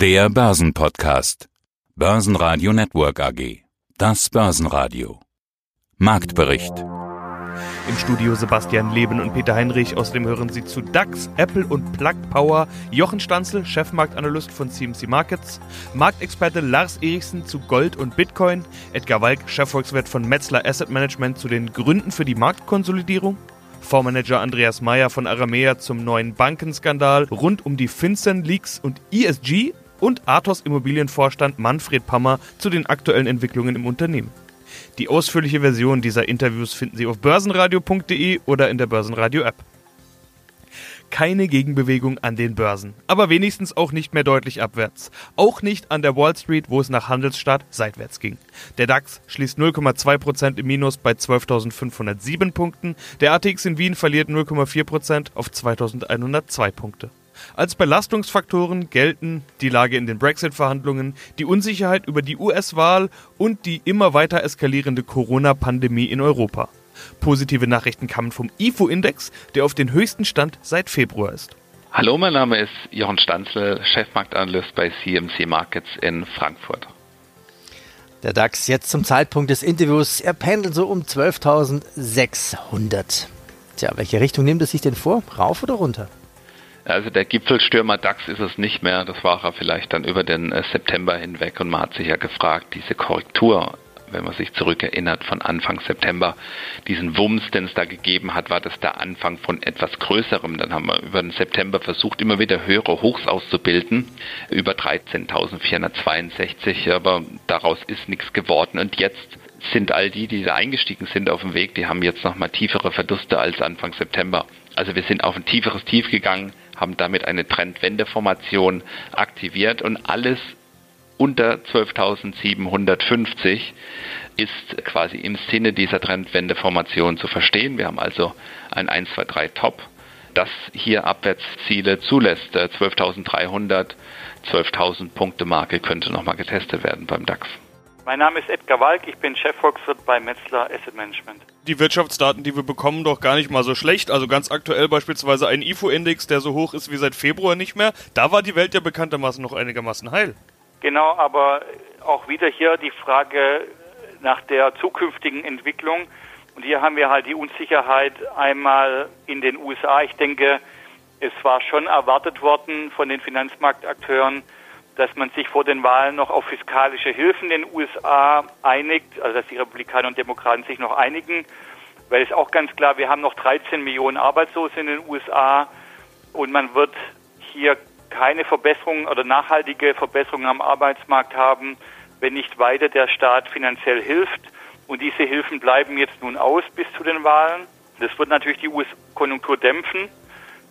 Der Börsenpodcast. Börsenradio Network AG. Das Börsenradio. Marktbericht. Im Studio Sebastian Leben und Peter Heinrich. Außerdem hören Sie zu DAX, Apple und Plug Power, Jochen Stanzel, Chefmarktanalyst von CMC Markets, Marktexperte Lars Erichsen zu Gold und Bitcoin, Edgar Walk, Chefvolkswirt von Metzler Asset Management zu den Gründen für die Marktkonsolidierung Fondsmanager Andreas Meyer von Aramea zum neuen Bankenskandal rund um die FinCEN Leaks und ESG und Athos Immobilienvorstand Manfred Pammer zu den aktuellen Entwicklungen im Unternehmen. Die ausführliche Version dieser Interviews finden Sie auf börsenradio.de oder in der Börsenradio App keine Gegenbewegung an den Börsen. Aber wenigstens auch nicht mehr deutlich abwärts. Auch nicht an der Wall Street, wo es nach Handelsstart seitwärts ging. Der DAX schließt 0,2% im Minus bei 12.507 Punkten. Der ATX in Wien verliert 0,4% auf 2.102 Punkte. Als Belastungsfaktoren gelten die Lage in den Brexit-Verhandlungen, die Unsicherheit über die US-Wahl und die immer weiter eskalierende Corona-Pandemie in Europa. Positive Nachrichten kamen vom IFO-Index, der auf den höchsten Stand seit Februar ist. Hallo, mein Name ist Jochen Stanzel, Chefmarktanalyst bei CMC Markets in Frankfurt. Der DAX jetzt zum Zeitpunkt des Interviews, er pendelt so um 12.600. Tja, welche Richtung nimmt es sich denn vor? Rauf oder runter? Also der Gipfelstürmer DAX ist es nicht mehr. Das war er vielleicht dann über den äh, September hinweg. Und man hat sich ja gefragt, diese Korrektur wenn man sich zurückerinnert von Anfang September, diesen Wumms, den es da gegeben hat, war das der Anfang von etwas Größerem. Dann haben wir über den September versucht, immer wieder höhere Hochs auszubilden, über 13.462, aber daraus ist nichts geworden. Und jetzt sind all die, die da eingestiegen sind auf dem Weg, die haben jetzt nochmal tiefere Verluste als Anfang September. Also wir sind auf ein tieferes Tief gegangen, haben damit eine Trendwendeformation aktiviert und alles unter 12.750 ist quasi im Sinne dieser Trendwendeformation zu verstehen. Wir haben also ein 1, 2, 3 Top, das hier Abwärtsziele zulässt. 12.300, 12.000 Punkte Marke könnte nochmal getestet werden beim DAX. Mein Name ist Edgar Walk, ich bin Chefvolkswirt bei Metzler Asset Management. Die Wirtschaftsdaten, die wir bekommen, doch gar nicht mal so schlecht. Also ganz aktuell beispielsweise ein IFO-Index, der so hoch ist wie seit Februar nicht mehr. Da war die Welt ja bekanntermaßen noch einigermaßen heil. Genau, aber auch wieder hier die Frage nach der zukünftigen Entwicklung. Und hier haben wir halt die Unsicherheit einmal in den USA. Ich denke, es war schon erwartet worden von den Finanzmarktakteuren, dass man sich vor den Wahlen noch auf fiskalische Hilfen in den USA einigt, also dass die Republikaner und Demokraten sich noch einigen, weil es auch ganz klar, wir haben noch 13 Millionen Arbeitslose in den USA und man wird hier keine Verbesserung oder nachhaltige Verbesserungen am Arbeitsmarkt haben, wenn nicht weiter der Staat finanziell hilft. Und diese Hilfen bleiben jetzt nun aus bis zu den Wahlen. Das wird natürlich die US-Konjunktur dämpfen.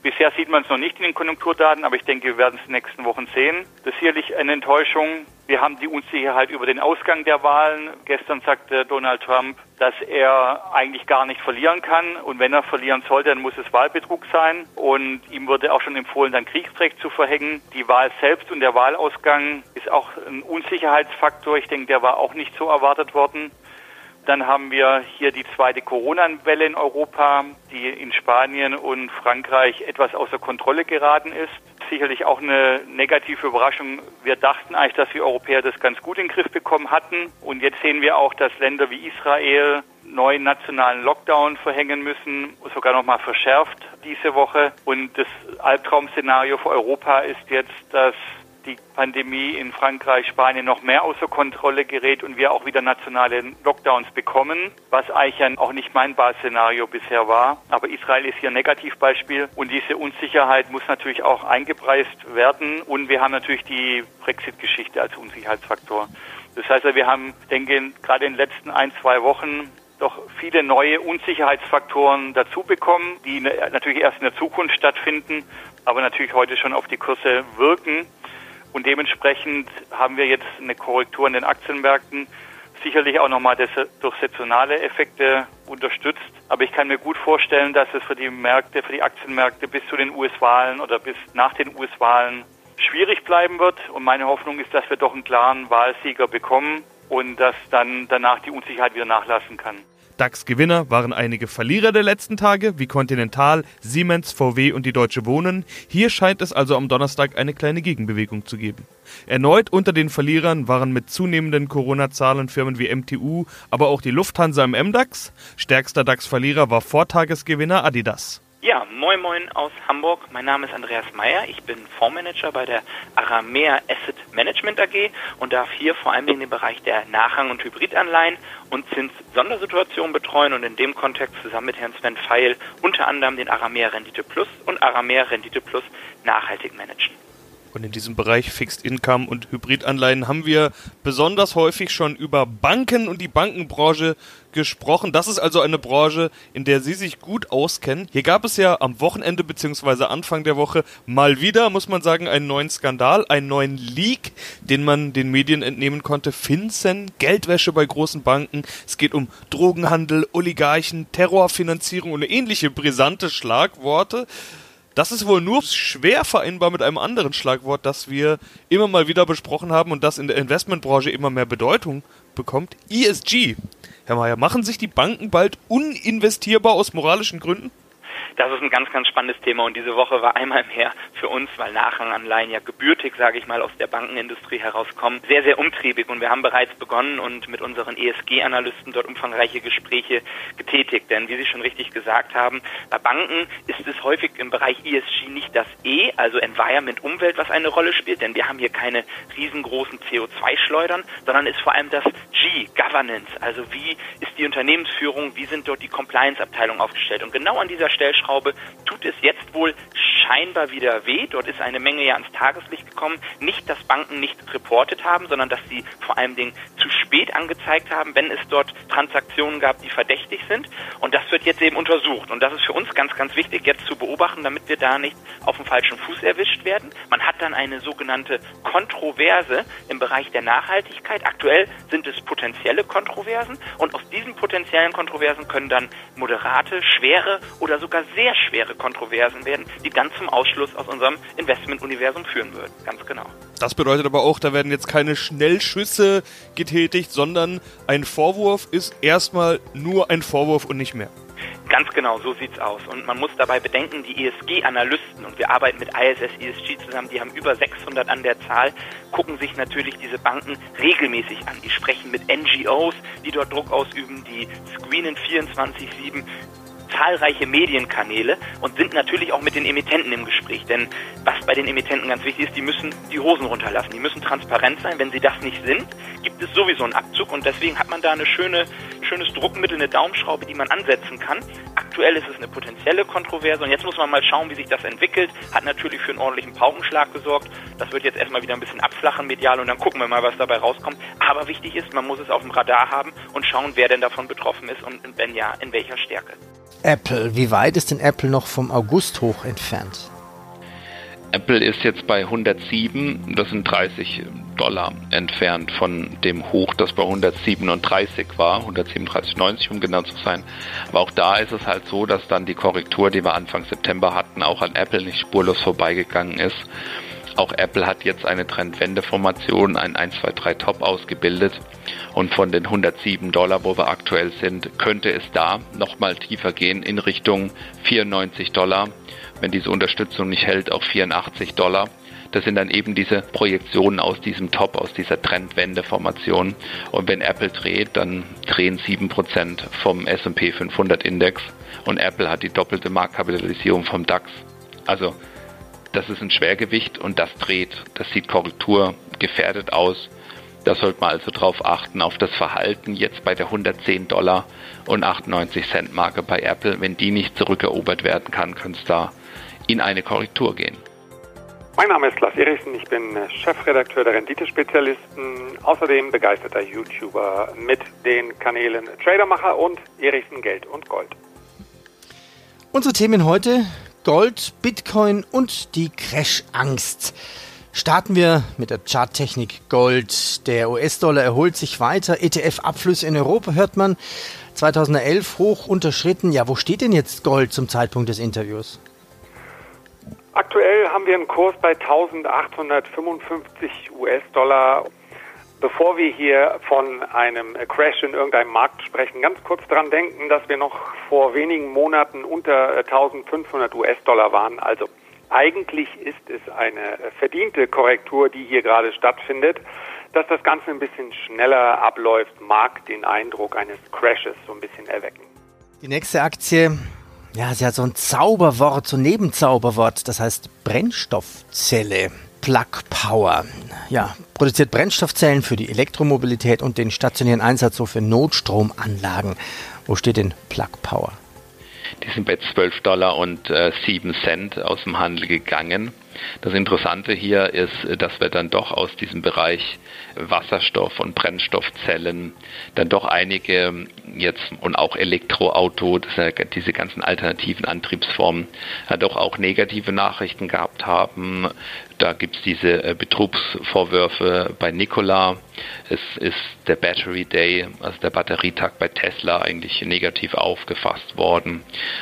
Bisher sieht man es noch nicht in den Konjunkturdaten, aber ich denke, wir werden es in den nächsten Wochen sehen. Das ist sicherlich eine Enttäuschung. Wir haben die Unsicherheit über den Ausgang der Wahlen. Gestern sagte Donald Trump, dass er eigentlich gar nicht verlieren kann. Und wenn er verlieren sollte, dann muss es Wahlbetrug sein. Und ihm wurde auch schon empfohlen, dann Kriegsrecht zu verhängen. Die Wahl selbst und der Wahlausgang ist auch ein Unsicherheitsfaktor. Ich denke, der war auch nicht so erwartet worden. Dann haben wir hier die zweite Corona-Welle in Europa, die in Spanien und Frankreich etwas außer Kontrolle geraten ist. Sicherlich auch eine negative Überraschung. Wir dachten eigentlich, dass wir Europäer das ganz gut in den Griff bekommen hatten. Und jetzt sehen wir auch, dass Länder wie Israel neuen nationalen Lockdown verhängen müssen, sogar noch mal verschärft diese Woche. Und das Albtraumszenario für Europa ist jetzt, dass die Pandemie in Frankreich, Spanien noch mehr außer Kontrolle gerät und wir auch wieder nationale Lockdowns bekommen, was eigentlich ja auch nicht mein Basisszenario bisher war. Aber Israel ist hier ein Negativbeispiel und diese Unsicherheit muss natürlich auch eingepreist werden und wir haben natürlich die Brexit-Geschichte als Unsicherheitsfaktor. Das heißt, wir haben, denke gerade in den letzten ein, zwei Wochen doch viele neue Unsicherheitsfaktoren dazu bekommen, die natürlich erst in der Zukunft stattfinden, aber natürlich heute schon auf die Kurse wirken. Und dementsprechend haben wir jetzt eine Korrektur in den Aktienmärkten, sicherlich auch nochmal durch saisonale Effekte unterstützt. Aber ich kann mir gut vorstellen, dass es für die Märkte, für die Aktienmärkte bis zu den US-Wahlen oder bis nach den US-Wahlen schwierig bleiben wird. Und meine Hoffnung ist, dass wir doch einen klaren Wahlsieger bekommen und dass dann danach die Unsicherheit wieder nachlassen kann. DAX-Gewinner waren einige Verlierer der letzten Tage, wie Continental, Siemens, VW und die Deutsche Wohnen. Hier scheint es also am Donnerstag eine kleine Gegenbewegung zu geben. Erneut unter den Verlierern waren mit zunehmenden Corona-Zahlen Firmen wie MTU, aber auch die Lufthansa im MDAX. Stärkster DAX-Verlierer war Vortagesgewinner Adidas. Ja, moin moin aus Hamburg. Mein Name ist Andreas Meyer. Ich bin Fondsmanager bei der Aramea Asset Management AG und darf hier vor allem den Bereich der Nachrang- und Hybridanleihen und Zins-Sondersituationen betreuen und in dem Kontext zusammen mit Herrn Sven Feil unter anderem den Aramea Rendite Plus und Aramea Rendite Plus nachhaltig managen. Und in diesem Bereich Fixed Income und Hybridanleihen haben wir besonders häufig schon über Banken und die Bankenbranche gesprochen. Das ist also eine Branche, in der Sie sich gut auskennen. Hier gab es ja am Wochenende bzw. Anfang der Woche mal wieder, muss man sagen, einen neuen Skandal, einen neuen Leak, den man den Medien entnehmen konnte. FinCEN, Geldwäsche bei großen Banken. Es geht um Drogenhandel, Oligarchen, Terrorfinanzierung und ähnliche brisante Schlagworte. Das ist wohl nur schwer vereinbar mit einem anderen Schlagwort, das wir immer mal wieder besprochen haben und das in der Investmentbranche immer mehr Bedeutung bekommt. ESG. Herr Mayer, machen sich die Banken bald uninvestierbar aus moralischen Gründen? Das ist ein ganz, ganz spannendes Thema. Und diese Woche war einmal mehr für uns, weil Nachranganleihen ja gebürtig, sage ich mal, aus der Bankenindustrie herauskommen, sehr, sehr umtriebig. Und wir haben bereits begonnen und mit unseren ESG-Analysten dort umfangreiche Gespräche getätigt. Denn wie Sie schon richtig gesagt haben, bei Banken ist es häufig im Bereich ESG nicht das E, also Environment, Umwelt, was eine Rolle spielt, denn wir haben hier keine riesengroßen CO2-Schleudern, sondern ist vor allem das G, Governance, also wie ist die Unternehmensführung, wie sind dort die Compliance-Abteilungen aufgestellt. Und genau an dieser Stellschraube Stellschraube tut es jetzt wohl scheinbar wieder weh. Dort ist eine Menge ja ans Tageslicht gekommen. Nicht, dass Banken nicht reportet haben, sondern dass sie vor allem Dingen zu spät angezeigt haben, wenn es dort Transaktionen gab, die verdächtig sind. Und das wird jetzt eben untersucht. Und das ist für uns ganz, ganz wichtig, jetzt zu beobachten, damit wir da nicht auf dem falschen Fuß erwischt werden. Man hat dann eine sogenannte Kontroverse im Bereich der Nachhaltigkeit. Aktuell sind es potenzielle Kontroversen. Und aus diesen potenziellen Kontroversen können dann moderate, schwere oder sogar sehr schwere Kontroversen werden, die dann zum Ausschluss aus unserem Investmentuniversum führen würden. Ganz genau. Das bedeutet aber auch, da werden jetzt keine Schnellschüsse getätigt, sondern ein Vorwurf ist erstmal nur ein Vorwurf und nicht mehr. Ganz genau, so sieht's aus. Und man muss dabei bedenken, die ESG-Analysten, und wir arbeiten mit ISS ESG zusammen, die haben über 600 an der Zahl, gucken sich natürlich diese Banken regelmäßig an. Die sprechen mit NGOs, die dort Druck ausüben, die screenen 24-7 zahlreiche Medienkanäle und sind natürlich auch mit den Emittenten im Gespräch. Denn was bei den Emittenten ganz wichtig ist, die müssen die Hosen runterlassen. Die müssen transparent sein. Wenn sie das nicht sind, gibt es sowieso einen Abzug und deswegen hat man da eine schöne, schönes Druckmittel, eine Daumenschraube, die man ansetzen kann. Aktuell ist es eine potenzielle Kontroverse und jetzt muss man mal schauen, wie sich das entwickelt. Hat natürlich für einen ordentlichen Paukenschlag gesorgt. Das wird jetzt erstmal wieder ein bisschen abflachen medial und dann gucken wir mal, was dabei rauskommt. Aber wichtig ist, man muss es auf dem Radar haben und schauen, wer denn davon betroffen ist und wenn ja, in welcher Stärke. Apple. Wie weit ist denn Apple noch vom August hoch entfernt? Apple ist jetzt bei 107, das sind 30 Dollar entfernt von dem Hoch, das bei 137 war, 137,90 um genau zu sein. Aber auch da ist es halt so, dass dann die Korrektur, die wir Anfang September hatten, auch an Apple nicht spurlos vorbeigegangen ist. Auch Apple hat jetzt eine Trendwendeformation, ein 1, 2, 3 Top ausgebildet. Und von den 107 Dollar, wo wir aktuell sind, könnte es da nochmal tiefer gehen in Richtung 94 Dollar. Wenn diese Unterstützung nicht hält, auch 84 Dollar. Das sind dann eben diese Projektionen aus diesem Top, aus dieser Trendwendeformation. Und wenn Apple dreht, dann drehen 7% vom S&P 500 Index. Und Apple hat die doppelte Marktkapitalisierung vom DAX. Also das ist ein Schwergewicht und das dreht. Das sieht Korrektur gefährdet aus. Da sollte man also darauf achten, auf das Verhalten jetzt bei der 110 Dollar und 98 Cent Marke bei Apple. Wenn die nicht zurückerobert werden kann, könnte es da in eine Korrektur gehen. Mein Name ist Lars Erichsen, ich bin Chefredakteur der Renditespezialisten, außerdem begeisterter YouTuber mit den Kanälen Tradermacher und Erichsen Geld und Gold. Unsere Themen heute Gold, Bitcoin und die Crash-Angst. Starten wir mit der Charttechnik Gold. Der US-Dollar erholt sich weiter. ETF-Abflüsse in Europa hört man 2011 hoch unterschritten. Ja, wo steht denn jetzt Gold zum Zeitpunkt des Interviews? Aktuell haben wir einen Kurs bei 1855 US-Dollar. Bevor wir hier von einem Crash in irgendeinem Markt sprechen, ganz kurz dran denken, dass wir noch vor wenigen Monaten unter 1500 US-Dollar waren. Also eigentlich ist es eine verdiente Korrektur, die hier gerade stattfindet. Dass das Ganze ein bisschen schneller abläuft, mag den Eindruck eines Crashes so ein bisschen erwecken. Die nächste Aktie, ja, sie hat so ein Zauberwort, so ein Nebenzauberwort, das heißt Brennstoffzelle. Plug Power. Ja, produziert Brennstoffzellen für die Elektromobilität und den stationären Einsatz so für Notstromanlagen. Wo steht denn Plug Power? Die sind bei 12 Dollar und äh, 7 Cent aus dem Handel gegangen. Das Interessante hier ist, dass wir dann doch aus diesem Bereich Wasserstoff und Brennstoffzellen dann doch einige jetzt und auch Elektroauto, diese ganzen alternativen Antriebsformen, ja doch auch negative Nachrichten gehabt haben. Da gibt es diese äh, Betrugsvorwürfe bei Nikola. Es ist der Battery Day, also der Batterietag bei Tesla eigentlich negativ aufgefasst worden.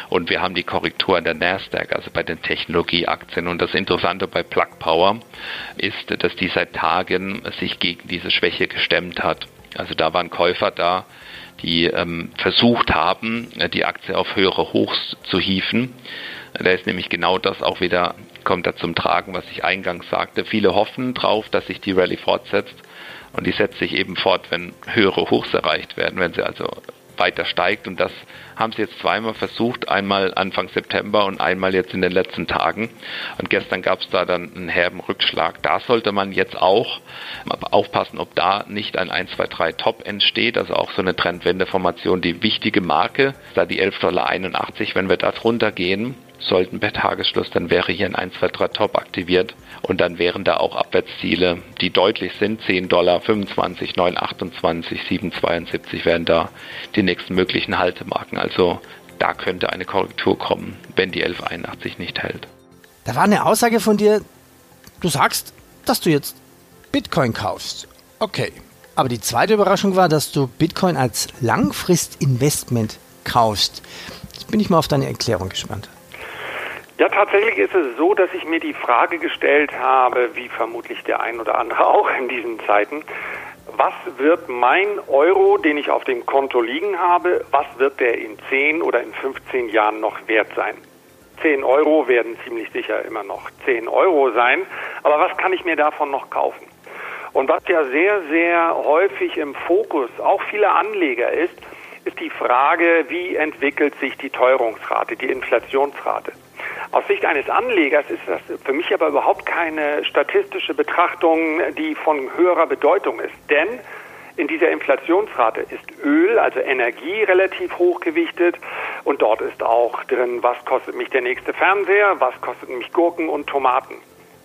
Und wir haben die Korrektur an der Nasdaq, also bei den Technologieaktien. Und das Interessante bei Plug Power ist, dass die seit Tagen sich gegen diese Schwäche gestemmt hat. Also da waren Käufer da, die ähm, versucht haben, die Aktie auf höhere Hochs zu hieven. Da ist nämlich genau das auch wieder, kommt da zum Tragen, was ich eingangs sagte. Viele hoffen drauf, dass sich die Rallye fortsetzt und die setzt sich eben fort, wenn höhere Hochs erreicht werden, wenn sie also weiter steigt. Und das haben sie jetzt zweimal versucht, einmal Anfang September und einmal jetzt in den letzten Tagen. Und gestern gab es da dann einen herben Rückschlag. Da sollte man jetzt auch aufpassen, ob da nicht ein 1, 2, 3 Top entsteht, also auch so eine Trendwendeformation, die wichtige Marke, da die 11,81 Dollar, wenn wir da drunter gehen, sollten per Tagesschluss, dann wäre hier ein 1, 2, 3 Top aktiviert und dann wären da auch Abwärtsziele, die deutlich sind, 10 Dollar, 25, 9,28, 7,72 wären da die nächsten möglichen Haltemarken. Also da könnte eine Korrektur kommen, wenn die 11,81 nicht hält. Da war eine Aussage von dir, du sagst, dass du jetzt Bitcoin kaufst. Okay. Aber die zweite Überraschung war, dass du Bitcoin als Langfristinvestment kaufst. Jetzt bin ich mal auf deine Erklärung gespannt. Ja, tatsächlich ist es so, dass ich mir die Frage gestellt habe, wie vermutlich der ein oder andere auch in diesen Zeiten, was wird mein Euro, den ich auf dem Konto liegen habe, was wird der in 10 oder in 15 Jahren noch wert sein? 10 Euro werden ziemlich sicher immer noch 10 Euro sein, aber was kann ich mir davon noch kaufen? Und was ja sehr, sehr häufig im Fokus auch vieler Anleger ist, ist die Frage, wie entwickelt sich die Teuerungsrate, die Inflationsrate. Aus Sicht eines Anlegers ist das für mich aber überhaupt keine statistische Betrachtung, die von höherer Bedeutung ist. Denn in dieser Inflationsrate ist Öl, also Energie, relativ hochgewichtet. Und dort ist auch drin, was kostet mich der nächste Fernseher, was kostet mich Gurken und Tomaten.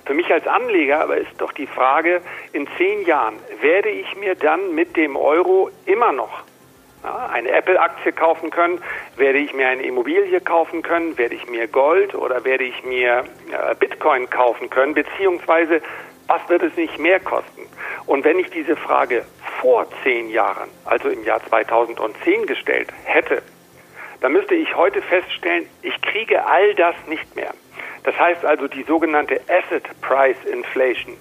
Für mich als Anleger aber ist doch die Frage, in zehn Jahren werde ich mir dann mit dem Euro immer noch eine Apple-Aktie kaufen können, werde ich mir eine Immobilie kaufen können, werde ich mir Gold oder werde ich mir Bitcoin kaufen können, beziehungsweise was wird es nicht mehr kosten? Und wenn ich diese Frage vor zehn Jahren, also im Jahr 2010 gestellt hätte, dann müsste ich heute feststellen, ich kriege all das nicht mehr. Das heißt also die sogenannte Asset Price Inflation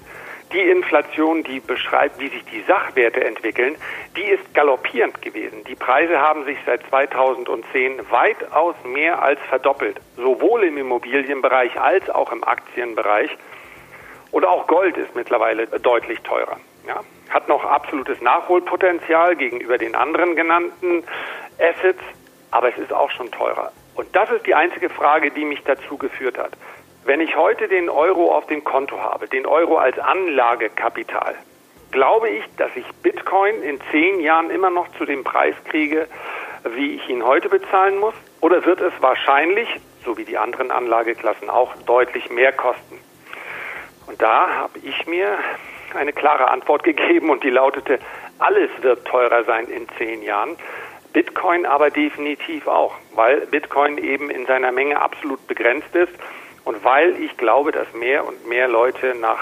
die Inflation, die beschreibt, wie sich die Sachwerte entwickeln, die ist galoppierend gewesen. Die Preise haben sich seit 2010 weitaus mehr als verdoppelt, sowohl im Immobilienbereich als auch im Aktienbereich. Und auch Gold ist mittlerweile deutlich teurer. Ja, hat noch absolutes Nachholpotenzial gegenüber den anderen genannten Assets, aber es ist auch schon teurer. Und das ist die einzige Frage, die mich dazu geführt hat. Wenn ich heute den Euro auf dem Konto habe, den Euro als Anlagekapital, glaube ich, dass ich Bitcoin in zehn Jahren immer noch zu dem Preis kriege, wie ich ihn heute bezahlen muss? Oder wird es wahrscheinlich, so wie die anderen Anlageklassen auch, deutlich mehr kosten? Und da habe ich mir eine klare Antwort gegeben und die lautete, alles wird teurer sein in zehn Jahren. Bitcoin aber definitiv auch, weil Bitcoin eben in seiner Menge absolut begrenzt ist und weil ich glaube, dass mehr und mehr Leute nach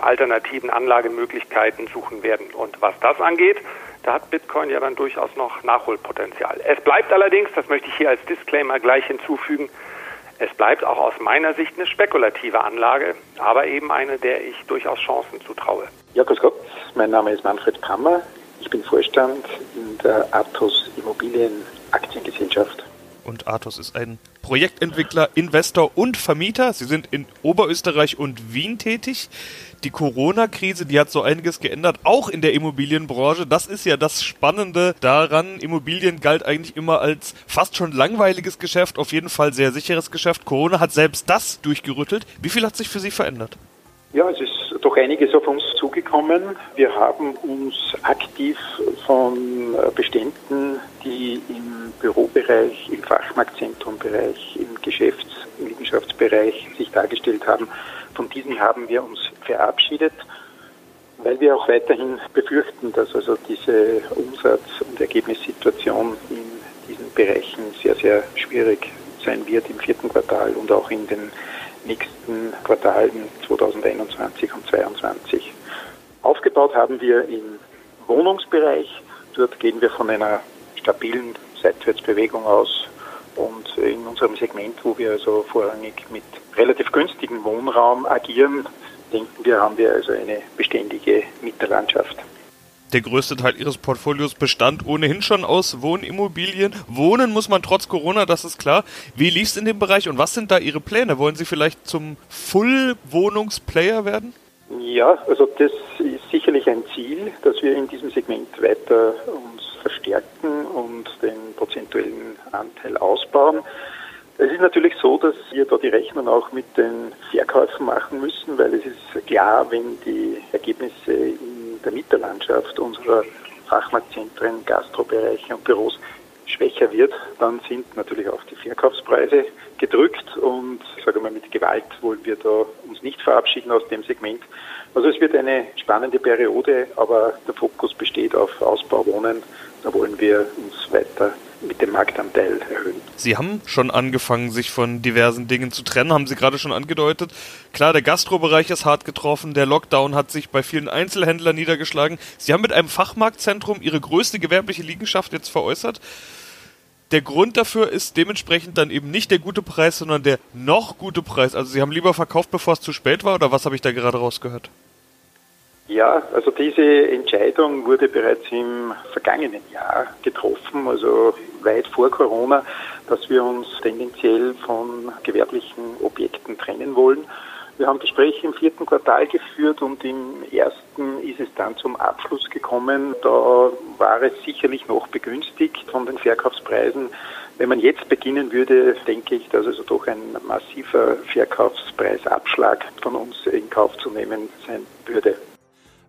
alternativen Anlagemöglichkeiten suchen werden. Und was das angeht, da hat Bitcoin ja dann durchaus noch Nachholpotenzial. Es bleibt allerdings, das möchte ich hier als Disclaimer gleich hinzufügen, es bleibt auch aus meiner Sicht eine spekulative Anlage, aber eben eine, der ich durchaus Chancen zutraue. Ja, grüß Gott. Mein Name ist Manfred Pammer. Ich bin Vorstand in der Athos Immobilien Aktiengesellschaft. Und Athos ist ein Projektentwickler, Investor und Vermieter. Sie sind in Oberösterreich und Wien tätig. Die Corona-Krise, die hat so einiges geändert, auch in der Immobilienbranche. Das ist ja das Spannende daran. Immobilien galt eigentlich immer als fast schon langweiliges Geschäft, auf jeden Fall sehr sicheres Geschäft. Corona hat selbst das durchgerüttelt. Wie viel hat sich für Sie verändert? Ja, es ist doch einiges auf uns zugekommen. Wir haben uns aktiv von Beständen, die im Bürobereich, im Fachmarktzentrumbereich, im Geschäfts-, im Liegenschaftsbereich sich dargestellt haben, von diesen haben wir uns verabschiedet, weil wir auch weiterhin befürchten, dass also diese Umsatz- und Ergebnissituation in diesen Bereichen sehr, sehr schwierig sein wird im vierten Quartal und auch in den nächsten Quartalen 2021 und 2022. Aufgebaut haben wir im Wohnungsbereich. Dort gehen wir von einer stabilen Seitwärtsbewegung aus. Und in unserem Segment, wo wir also vorrangig mit relativ günstigem Wohnraum agieren, denken wir, haben wir also eine beständige Mieterlandschaft. Der größte Teil ihres Portfolios bestand ohnehin schon aus Wohnimmobilien. Wohnen muss man trotz Corona, das ist klar. Wie lief es in dem Bereich und was sind da Ihre Pläne? Wollen Sie vielleicht zum Full-Wohnungsplayer werden? Ja, also das ist sicherlich ein Ziel, dass wir in diesem Segment weiter uns verstärken und den prozentuellen Anteil ausbauen. Es ist natürlich so, dass wir da die Rechnung auch mit den Verkäufen machen müssen, weil es ist klar, wenn die Ergebnisse der Mieterlandschaft unserer Fachmarktzentren, Gastrobereiche und Büros schwächer wird, dann sind natürlich auch die Verkaufspreise gedrückt und ich sage mal mit Gewalt wollen wir da uns nicht verabschieden aus dem Segment. Also es wird eine spannende Periode, aber der Fokus besteht auf Ausbau Wohnen. Da wollen wir uns weiter mit dem Marktanteil erhöhen. Sie haben schon angefangen, sich von diversen Dingen zu trennen, haben Sie gerade schon angedeutet. Klar, der Gastrobereich ist hart getroffen, der Lockdown hat sich bei vielen Einzelhändlern niedergeschlagen. Sie haben mit einem Fachmarktzentrum Ihre größte gewerbliche Liegenschaft jetzt veräußert. Der Grund dafür ist dementsprechend dann eben nicht der gute Preis, sondern der noch gute Preis. Also Sie haben lieber verkauft, bevor es zu spät war, oder was habe ich da gerade rausgehört? Ja, also diese Entscheidung wurde bereits im vergangenen Jahr getroffen, also weit vor Corona, dass wir uns tendenziell von gewerblichen Objekten trennen wollen. Wir haben Gespräche im vierten Quartal geführt und im ersten ist es dann zum Abschluss gekommen. Da war es sicherlich noch begünstigt von den Verkaufspreisen. Wenn man jetzt beginnen würde, denke ich, dass also doch ein massiver Verkaufspreisabschlag von uns in Kauf zu nehmen sein würde.